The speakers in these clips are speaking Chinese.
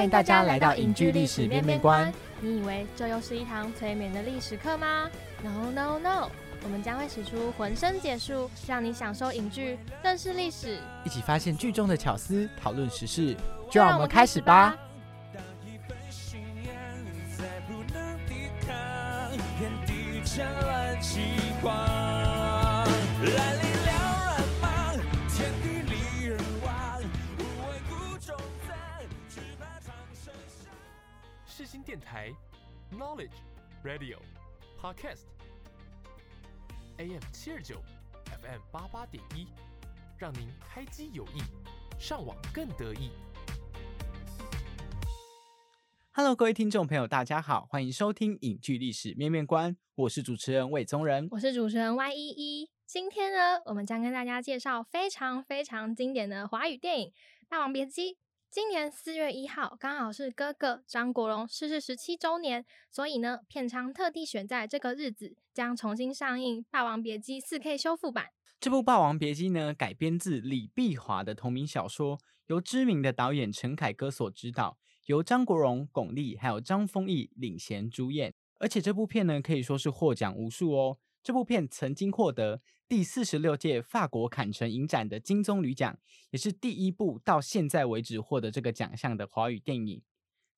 欢迎大家来到影剧历史面面观。你以为这又是一堂催眠的历史课吗？No No No！我们将会使出浑身解数，让你享受影剧，认识历史，一起发现剧中的巧思，讨论时事。就让我们开始吧。台，Knowledge Radio Podcast AM 七二九 FM 八八点一，让您开机有益，上网更得意。Hello，各位听众朋友，大家好，欢迎收听影剧历史面面观，我是主持人魏宗仁。我是主持人 Y 一一。今天呢，我们将跟大家介绍非常非常经典的华语电影《霸王别姬》。今年四月一号，刚好是哥哥张国荣逝世十七周年，所以呢，片商特地选在这个日子，将重新上映《霸王别姬》四 K 修复版。这部《霸王别姬》呢，改编自李碧华的同名小说，由知名的导演陈凯歌所执导，由张国荣、巩俐还有张丰毅领衔主演。而且这部片呢，可以说是获奖无数哦。这部片曾经获得第四十六届法国坎城影展的金棕榈奖，也是第一部到现在为止获得这个奖项的华语电影。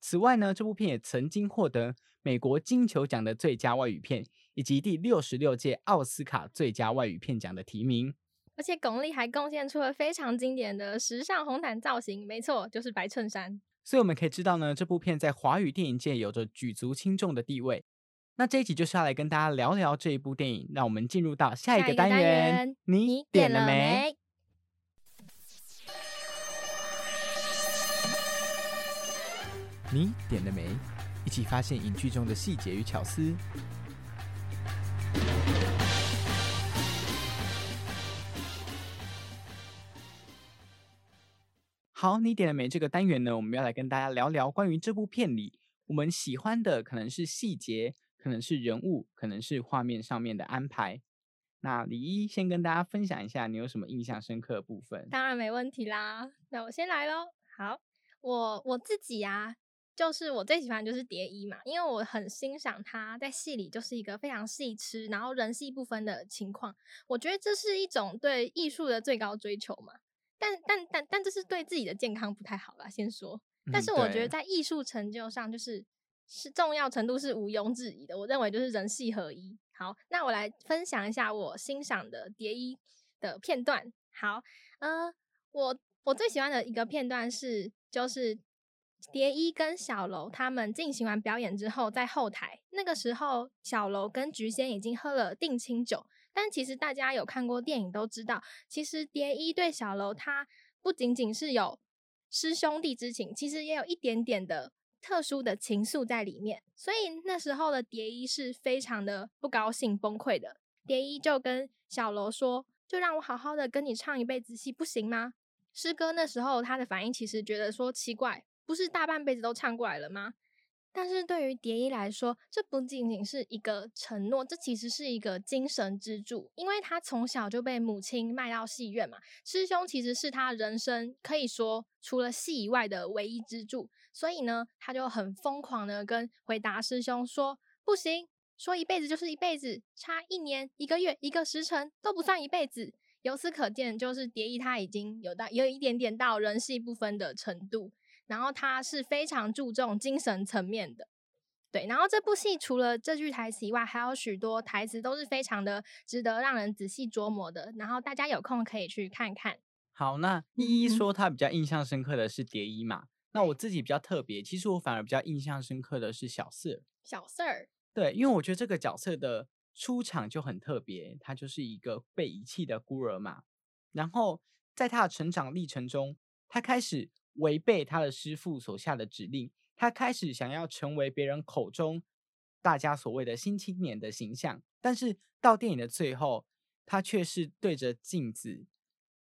此外呢，这部片也曾经获得美国金球奖的最佳外语片，以及第六十六届奥斯卡最佳外语片奖的提名。而且巩俐还贡献出了非常经典的时尚红毯造型，没错，就是白衬衫。所以我们可以知道呢，这部片在华语电影界有着举足轻重的地位。那这一集就是要来跟大家聊聊这一部电影，让我们进入到下一个单元。你点了没？？你点了没？一起发现影剧中的细节与巧思。好，你点了没？这个单元呢，我们要来跟大家聊聊关于这部片里我们喜欢的，可能是细节，可能是人物，可能是画面上面的安排。那李一先跟大家分享一下，你有什么印象深刻的部分？当然没问题啦。那我先来喽。好，我我自己啊，就是我最喜欢的就是蝶衣嘛，因为我很欣赏他在戏里就是一个非常细吃，然后人戏不分的情况。我觉得这是一种对艺术的最高追求嘛。但但但但这是对自己的健康不太好啦，先说。但嗯是我觉得在艺术成就上，就是是重要程度是毋庸置疑的。我认为就是人戏合一。好，那我来分享一下我欣赏的蝶衣的片段。好，呃，我我最喜欢的一个片段是，就是蝶衣跟小楼他们进行完表演之后，在后台那个时候，小楼跟菊仙已经喝了定情酒。但其实大家有看过电影都知道，其实蝶衣对小楼他不仅仅是有师兄弟之情，其实也有一点点的特殊的情愫在里面。所以那时候的蝶衣是非常的不高兴、崩溃的。蝶衣就跟小楼说：“就让我好好的跟你唱一辈子戏，不行吗？”师哥那时候他的反应其实觉得说奇怪，不是大半辈子都唱过来了吗？但是对于蝶衣来说，这不仅仅是一个承诺，这其实是一个精神支柱，因为他从小就被母亲卖到戏院嘛，师兄其实是他人生可以说除了戏以外的唯一支柱，所以呢，他就很疯狂的跟回答师兄说：“不行，说一辈子就是一辈子，差一年、一个月、一个时辰都不算一辈子。”由此可见，就是蝶衣他已经有到有一点点到人戏不分的程度。然后他是非常注重精神层面的，对。然后这部戏除了这句台词以外，还有许多台词都是非常的值得让人仔细琢磨的。然后大家有空可以去看看。好，那依依嗯说她比较印象深刻的是蝶衣嘛，那我自己比较特别，其实我反而比较印象深刻的是小四儿。小四儿，对，因为我觉得这个角色的出场就很特别，他就是一个被遗弃的孤儿嘛。然后在他的成长历程中，他开始违背他的师傅所下的指令，他开始想要成为别人口中大家所谓的新青年的形象。但是到电影的最后，他却是对着镜子，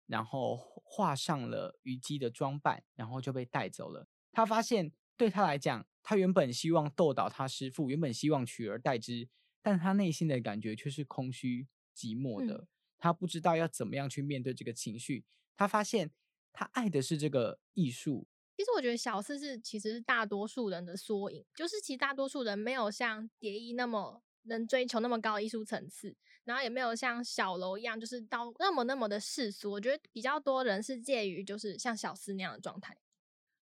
然后画上了虞姬的装扮，然后就被带走了。他发现对他来讲，他原本希望斗倒他师傅，原本希望取而代之，但他内心的感觉却是空虚、寂寞的。嗯他不知道要怎么样去面对这个情绪。他发现他爱的是这个艺术，其实我觉得小四是其实是大多数人的缩影，就是其实大多数人没有像蝶衣那么能追求那么高的艺术层次，然后也没有像小楼一样就是到那么那么的世俗。我觉得比较多人是介于就是像小四那样的状态。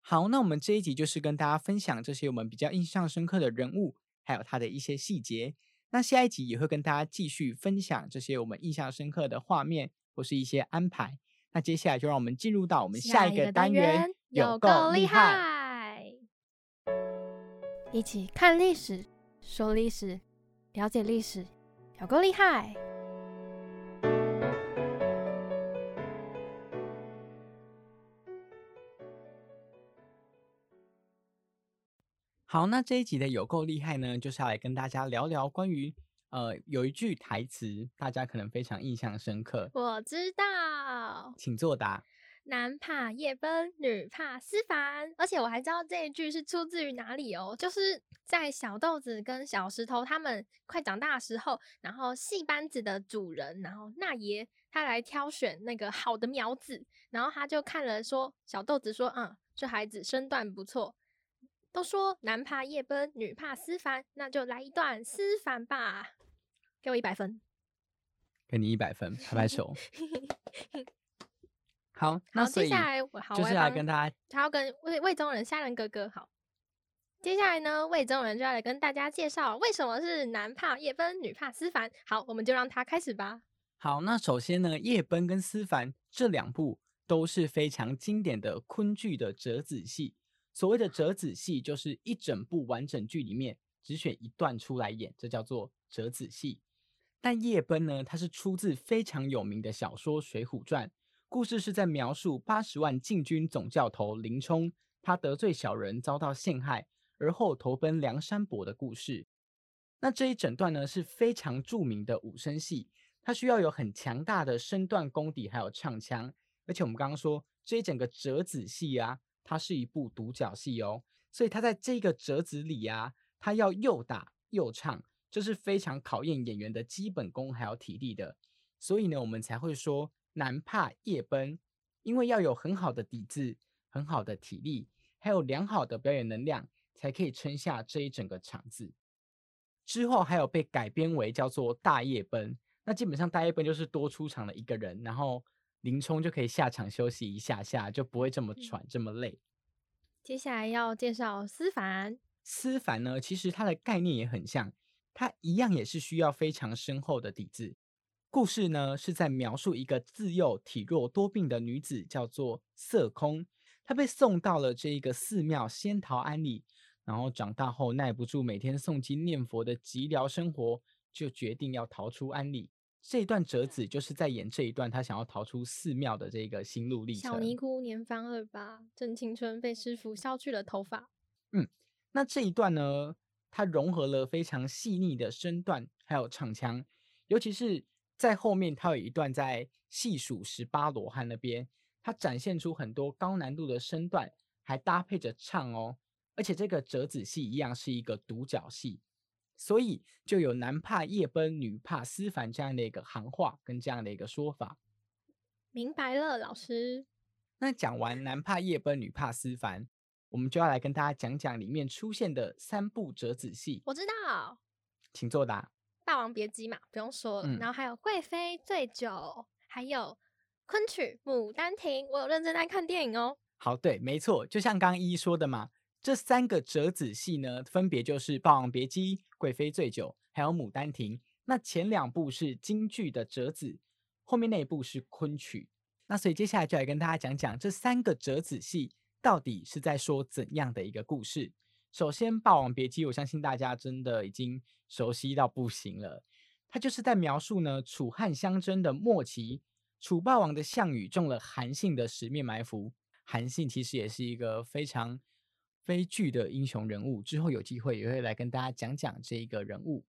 好，那我们这一集就是跟大家分享这些我们比较印象深刻的人物，还有他的一些细节。那下一集也会跟大家继续分享这些我们印象深刻的画面或是一些安排。那接下来就让我们进入到我们下一个单元，有够厉害！一起看历史，说历史，了解历史，有够厉害！好，那这一集的有够厉害呢，就是要来跟大家聊聊关于呃有一句台词，大家可能非常印象深刻。我知道，请作答。男怕夜奔，女怕思凡。而且我还知道这一句是出自于哪里哦，就是在小豆子跟小石头他们快长大的时候，然后戏班子的主人，然后那爷他来挑选那个好的苗子，然后他就看了说，小豆子说，嗯，这孩子身段不错。都说男怕夜奔，女怕思凡，那就来一段思凡吧，给我一百分，给你一百分，拍拍手。好，那接下来我好就是来跟大家，他要跟魏魏中人虾仁哥哥好。接下来呢，魏中人就要来跟大家介绍为什么是男怕叶奔，女怕思凡。好，我们就让他开始吧。好，那首先呢，叶奔跟思凡这两部都是非常经典的昆剧的折子戏。所谓的折子戏，就是一整部完整剧里面只选一段出来演，这叫做折子戏。但叶奔呢，它是出自非常有名的小说《水浒传》，故事是在描述八十万禁军总教头林冲，他得罪小人遭到陷害，而后投奔梁山伯的故事。那这一整段呢是非常著名的武生戏，它需要有很强大的身段功底，还有唱腔。而且我们刚刚说这一整个折子戏啊。它是一部独角戏哦，所以它在这个折子里啊，它要又打又唱，这是非常考验演员的基本功还有体力的。所以呢，我们才会说男怕夜奔，因为要有很好的底子、很好的体力，还有良好的表演能量，才可以撑下这一整个场子。之后还有被改编为叫做大夜奔，那基本上大夜奔就是多出场的一个人，然后。林冲就可以下场休息一下下，就不会这么喘这么累。接下来要介绍思凡。思凡呢，其实它的概念也很像，它一样也是需要非常深厚的底子。故事呢是在描述一个自幼体弱多病的女子，叫做色空。她被送到了这一个寺庙仙桃庵里，然后长大后耐不住每天诵经念佛的寂寥生活，就决定要逃出庵里。这一段折子就是在演这一段她想要逃出寺庙的这个心路历程。小尼姑年方二八，正青春，被师傅削去了头发。嗯，那这一段呢，它融合了非常细腻的身段还有唱腔，尤其是在后面，它有一段在细数十八罗汉那边，它展现出很多高难度的身段，还搭配着唱哦。而且这个折子戏一样是一个独角戏。所以就有男怕夜奔，女怕思凡这样的一个行话跟这样的一个说法。明白了，老师。那讲完男怕夜奔，女怕思凡，我们就要来跟大家讲讲里面出现的三部折子戏。我知道，请作答。霸王别姬嘛，不用说了。然后还有贵妃醉酒，还有昆曲牡丹亭。我有认真在看电影哦。好，对，没错，就像刚一说的嘛。这三个折子戏呢，分别就是《霸王别姬》《贵妃醉酒》还有《牡丹亭》。那前两部是京剧的折子，后面那一部是昆曲。那所以接下来就来跟大家讲讲这三个折子戏到底是在说怎样的一个故事。首先，《霸王别姬》，我相信大家真的已经熟悉到不行了。它就是在描述呢，楚汉相争的末期，楚霸王的项羽中了韩信的十面埋伏。韩信其实也是一个非常。悲剧的英雄人物，之后有机会也会来跟大家讲讲这一个人物。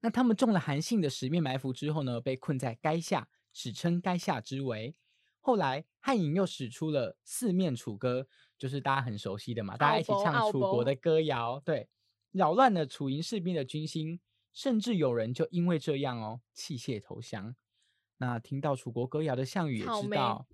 那他们中了韩信的十面埋伏之后呢，被困在垓下，史称垓下之围。后来汉影又使出了四面楚歌，就是大家很熟悉的嘛，大家一起唱楚国的歌谣，对，扰乱了楚营士兵的军心，甚至有人就因为这样哦弃械投降。那听到楚国歌谣的项羽也知道，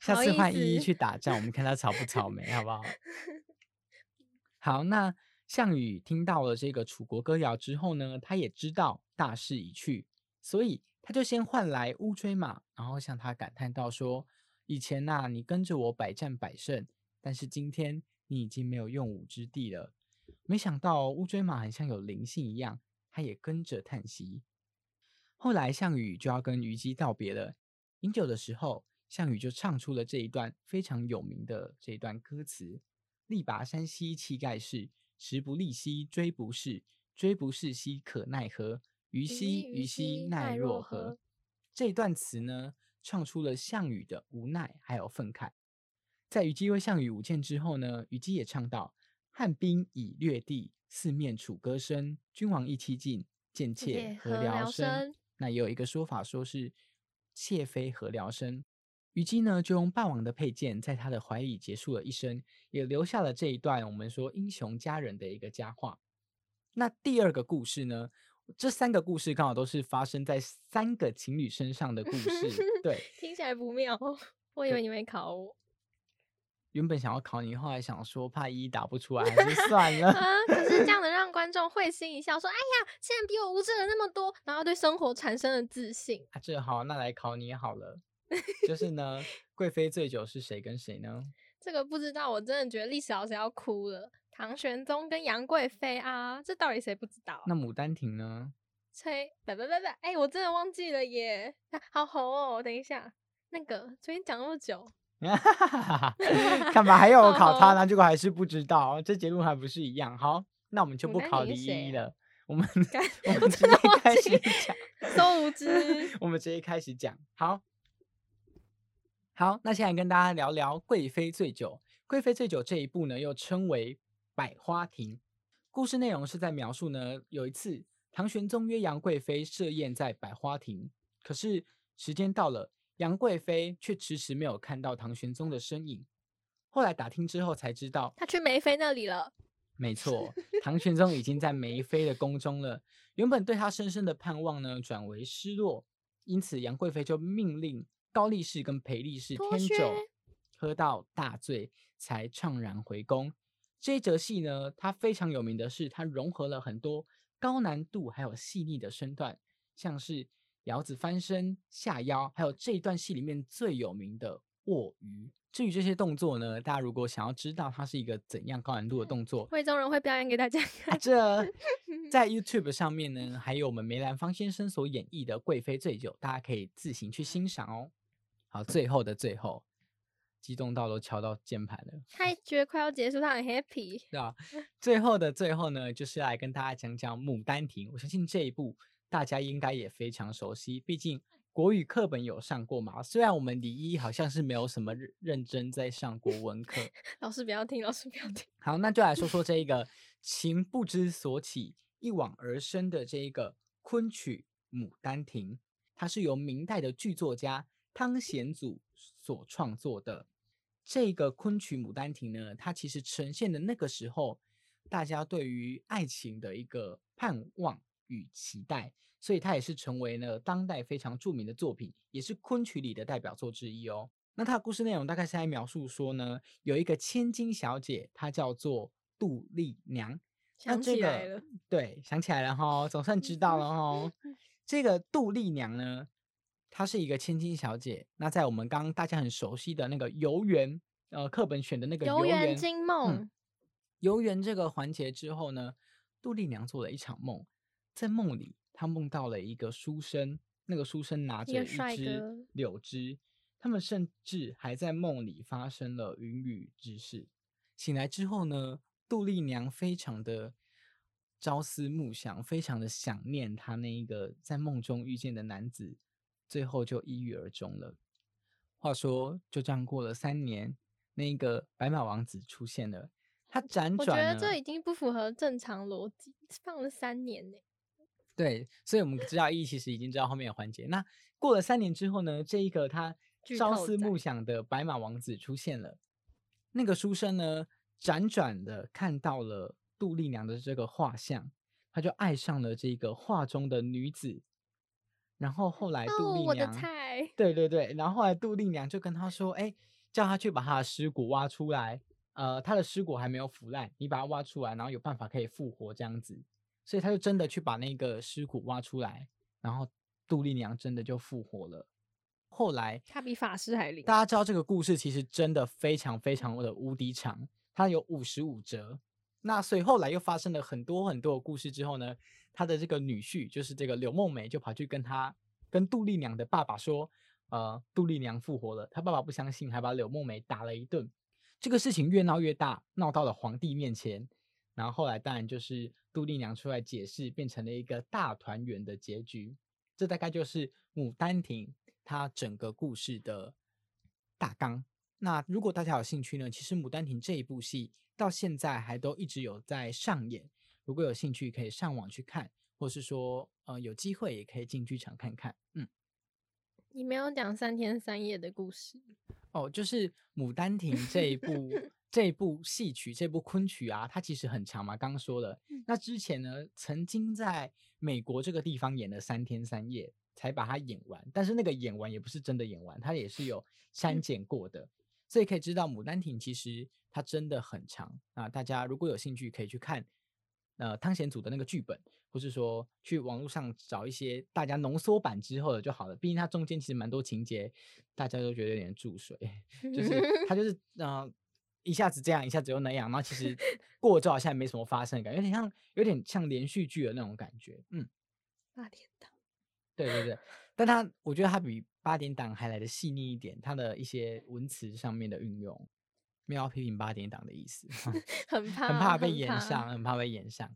下次换依依去打仗，我们看他草不草莓，好不好？好，那项羽听到了这个楚国歌谣之后呢，他也知道大势已去，所以他就先换来乌骓马，然后向他感叹到说：“以前呐、你跟着我百战百胜，但是今天你已经没有用武之地了。”没想到乌骓马很像有灵性一样，它也跟着叹息。后来项羽就要跟虞姬道别了，饮酒的时候，项羽就唱出了这一段非常有名的这一段歌词：“力拔山兮气盖世，时不利兮骓不逝，骓不逝兮可奈何？虞兮虞虞兮兮奈奈若若何何？”这一段词呢，唱出了项羽的无奈还有愤慨。在虞姬为项羽舞剑之后呢，虞姬也唱到：“汉兵已略地，四面楚歌声。君王意气尽，贱妾妾何何聊聊生？”生那也有一个说法，说是妾妃何聊生。虞姬呢，就用霸王的佩剑在他的怀里结束了一生，也留下了这一段我们说英雄佳人的一个佳话。那第二个故事呢，这三个故事刚好都是发生在三个情侣身上的故事。对，听起来不妙。我以为你会考我原本想要考你，后来想说怕一一答不出来，还是算了。啊！可是这样能让观众会心一笑，说：“哎呀，竟然比我无知了那么多！”然后对生活产生了自信。啊，这好，那来考你好了。就是呢，贵妃醉酒是谁跟谁呢？这个不知道，我真的觉得历史老师要哭了。唐玄宗跟杨贵妃啊，这到底谁不知道啊？那牡丹亭呢？崔，不不不不，哎，我真的忘记了耶，啊好红哦！等一下，那个昨天讲那么久 看吧，还有我考他好呢，结果还是不知道，这结论还不是一样。好，那我们就不考李丹亭是谁啊依依了，我们 干我我们直接开记始讲。都无知。我们直接开始讲。好，好，那现在跟大家聊聊《贵妃醉酒》。《贵妃醉酒》这一部呢，又称为《百花亭》。故事内容是在描述呢，有一次唐玄宗约杨贵妃设宴在百花亭，可是时间到了，杨贵妃却迟迟没有看到唐玄宗的身影。后来打听之后才知道，他去梅妃那里了，没错，唐玄宗已经在梅妃的宫中了。原本对他深深的盼望呢，转为失落。因此，杨贵妃就命令高力士跟裴力士脱添酒，喝到大醉，才怅然回宫。这一则戏呢，它非常有名的是，它融合了很多高难度还有细腻的身段，像是摇子翻身、下腰，还有这一段戏里面最有名的卧鱼。至于这些动作呢，大家如果想要知道它是一个怎样高难度的动 作，魏宗仁会表演给大家啊，看。这 在 YouTube 上面呢，还有我们梅兰芳先生所演绎的《贵妃醉酒》，大家可以自行去欣赏哦。好，最后的最后，激动到都敲到键盘了，他觉得快要结束，他很 happy。对吧？最后的最后呢，就是来跟大家讲讲《牡丹亭》。我相信这一部大家应该也非常熟悉，毕竟国语课本有上过嘛。虽然我们李一好像是没有什么认认真在上国文课，老师不要听，老师不要听。好，那就来说说这一个情不知所起，一往而深的这一个昆曲《牡丹亭》，它是由明代的剧作家汤显祖所创作的。这个昆曲《牡丹亭》呢，它其实呈现的那个时候大家对于爱情的一个盼望与期待，所以它也是成为了当代非常著名的作品，也是昆曲里的代表作之一哦。那它的故事内容大概是在描述说呢，有一个千金小姐，她叫做杜丽娘。那想这个起来了，对，想起来了哈，总算知道了哈。这个杜丽娘呢，她是一个千金小姐。那在我们刚刚大家很熟悉的那个游园，呃，课本选的那个游园园惊梦，游园这个环节之后呢，杜丽娘做了一场梦，在梦里她梦到了一个书生，那个书生拿着一支柳枝，他们甚至还在梦里发生了云雨之事。醒来之后呢，杜丽娘非常的朝思暮想，非常的想念她那一个在梦中遇见的男子，最后就抑郁而终了。话说，就这样过了三年，那个白马王子出现了，他辗转我觉，得这已经不符合正常逻辑，放了三年呢。对，所以我们知道一其实已经知道后面的环节。那过了三年之后呢，这一个他朝思暮想的白马王子出现了。那个书生呢，辗转的看到了杜丽娘的这个画像，他就爱上了这个画中的女子。然后后来杜哦，我的丽娘，菜，对对对，然后后来杜丽娘就跟他说，哎，叫他去把他的尸骨挖出来，呃，他的尸骨还没有腐烂，你把它挖出来，然后有办法可以复活这样子，所以他就真的去把那个尸骨挖出来，然后杜丽娘真的就复活了。后来他比法师还灵。大家知道这个故事其实真的非常非常的无敌长，它有五十五折。那所以后来又发生了很多很多的故事之后呢，他的这个女婿就是这个柳梦梅就跑去跟他跟杜丽娘的爸爸说，呃，杜丽娘复活了。他爸爸不相信，还把柳梦梅打了一顿。这个事情越闹越大，闹到了皇帝面前。然后后来当然就是杜丽娘出来解释，变成了一个大团圆的结局。这大概就是《牡丹亭》它整个故事的大纲。那如果大家有兴趣呢，其实《牡丹亭》这一部戏到现在还都一直有在上演。如果有兴趣，可以上网去看，或是说呃有机会也可以进剧场看看。嗯，你没有讲三天三夜的故事，哦，就是《牡丹亭》这一部 这一部戏曲，这部昆曲啊，它其实很长嘛。刚刚说了，那之前呢，曾经在美国这个地方演了三天三夜，才把它演完。但是那个演完也不是真的演完，它也是有删减过的。所以可以知道，《牡丹亭》其实它真的很长啊。大家如果有兴趣，可以去看呃汤显祖的那个剧本，或是说去网络上找一些大家浓缩版之后的就好了。毕竟它中间其实蛮多情节，大家都觉得有点注水，就是它就是呃一下子这样，一下子又那样，然后其实 过了之后好像也没什么发生的感觉，有点像有点像连续剧的那种感觉。嗯，八点档。对对对，但它我觉得它比八点档还来的细腻一点，它的一些文词上面的运用，没有要批评八点档的意思，很怕，很怕被很怕延上，很怕被延上。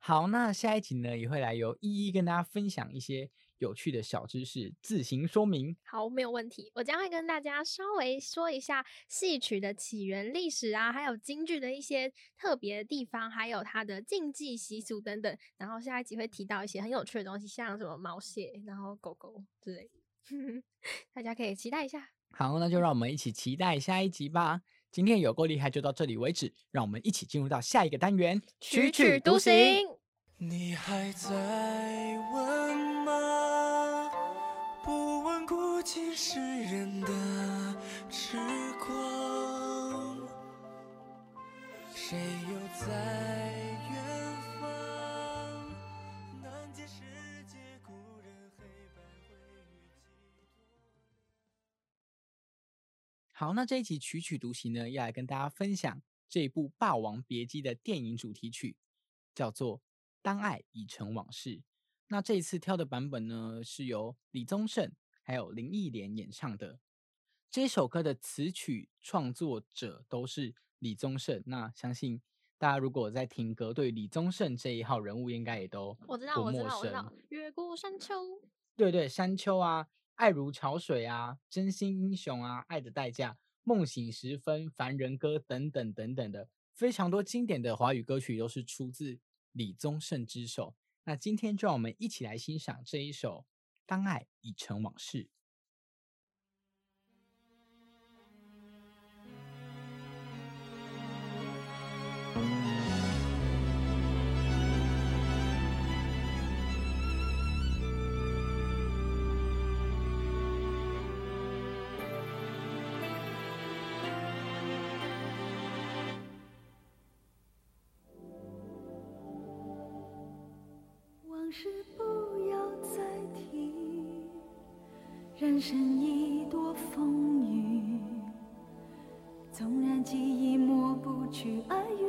好，那下一集呢也会来由一一跟大家分享一些有趣的小知识，自行说明。好，没有问题。我将会跟大家稍微说一下戏曲的起源、历史啊，还有京剧的一些特别的地方，还有它的禁忌习俗等等。然后下一集会提到一些很有趣的东西，像什么毛蟹，然后狗狗之类的，大家可以期待一下。好，那就让我们一起期待下一集吧。今天有够厉害就到这里为止，让我们一起进入到下一个单元，曲曲独行。你还在问吗？不问过尽世人的痴狂，谁又在好，那这一集曲曲独行呢，要来跟大家分享这一部《霸王别姬》的电影主题曲，叫做《当爱已成往事》。那这一次挑的版本呢，是由李宗盛还有林忆莲演唱的。这首歌的词曲创作者都是李宗盛。那相信大家如果在听歌，对李宗盛这一号人物应该也都我知道，我知道，陌我知道生。。越过山丘，对对，山丘啊，爱如潮水啊，真心英雄啊，爱的代价，梦醒时分，凡人歌等等等等的，非常多经典的华语歌曲都是出自李宗盛之手。那今天就让我们一起来欣赏这一首《当爱已成往事》。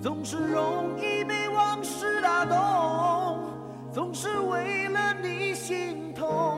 总是容易被往事打动，总是为了你心痛。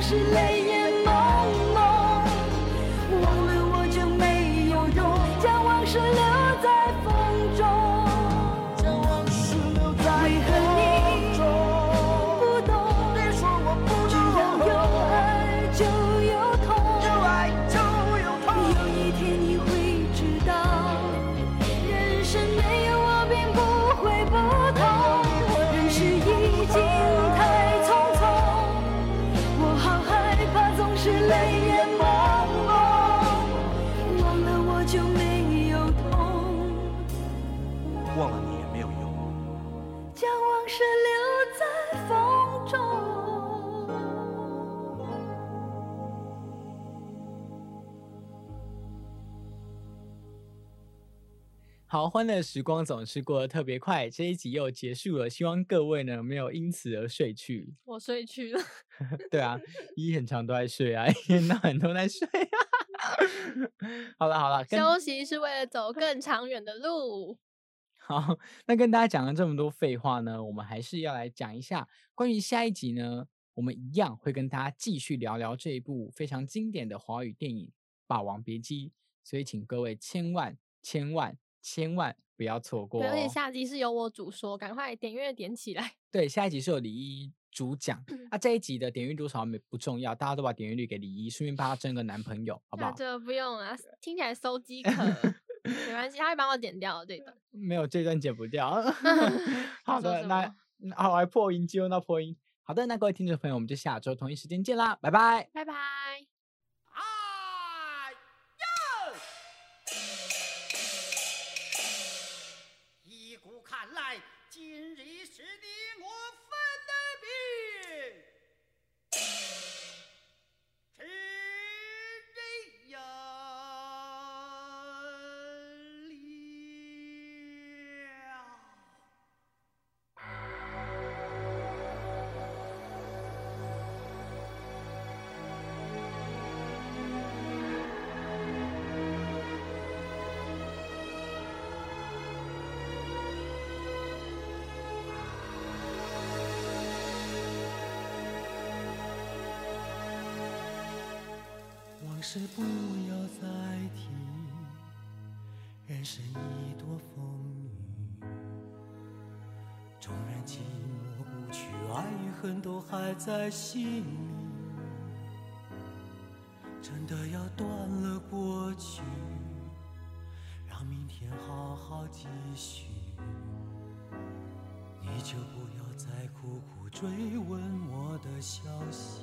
是泪眼朦好，欢乐的时光总是过得特别快，这一集又结束了，希望各位呢没有因此而睡去。我睡去了。对啊，一很长都在睡啊，一天到晚都在睡啊。好 了好了，休息是为了走更长远的路。好，那跟大家讲了这么多废话呢，我们还是要来讲一下关于下一集呢，我们一样会跟大家继续聊聊这一部非常经典的华语电影《霸王别姬》，所以请各位千万千万千万不要错过。而且下集是由我主说，赶快点阅点起来。对，下一集是由李一主讲，那、这一集的点阅多少没不重要，大家都把点阅率给李一，顺便帮他争个男朋友，好不好？那这不用啊，听起来搜饥渴，没关系，他会帮我剪掉这段。没有这段剪不掉。好的，那好，来破音，就用到破音。好的，那各位听众朋友，我们就下周同一时间见啦，拜拜。拜拜。事不要再提，人生已多风雨。纵然记忆抹不去，爱与恨都还在心里。真的要断了过去，让明天好好继续，你就不要再苦苦追问我的消息。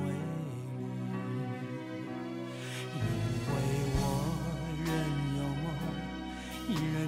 为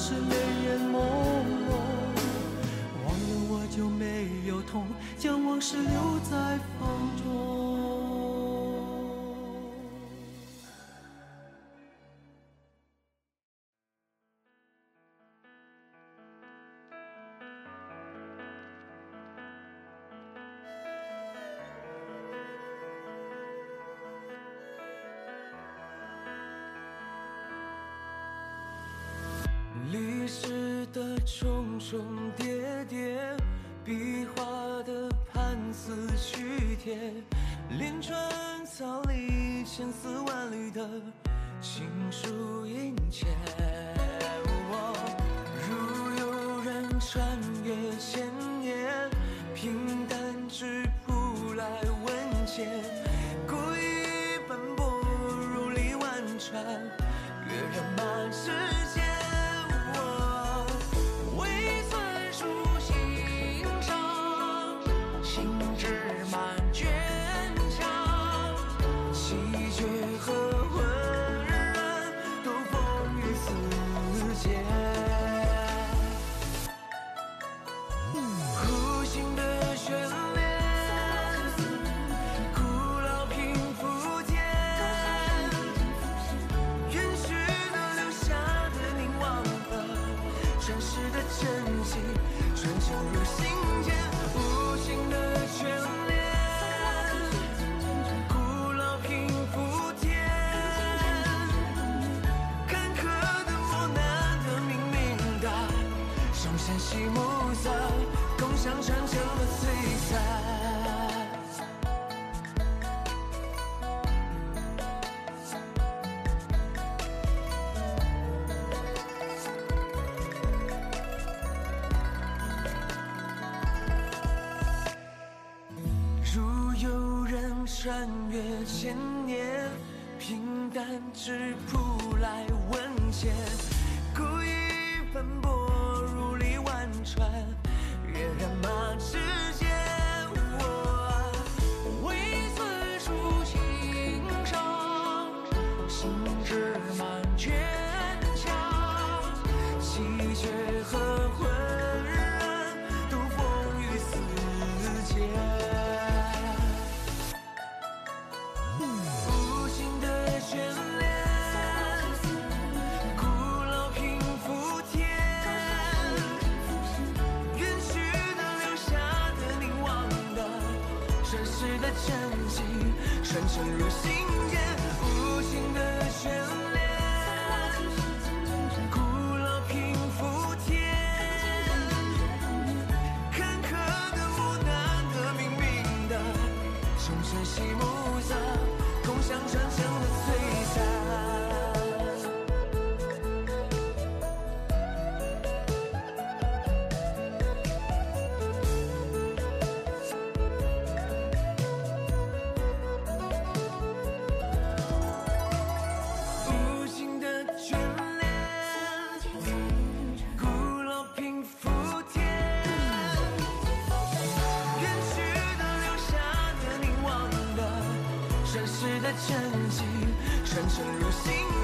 是泪眼朦胧。忘了我就没有痛，将往事留的重重叠叠，笔画的盘丝虚贴，连川草里千丝万缕的情书殷切。我如有人穿越千年，平淡质朴来问切，故意奔波如历万川，跃然满世穿越千年，平淡只众山西暮色，共享传承沉入心，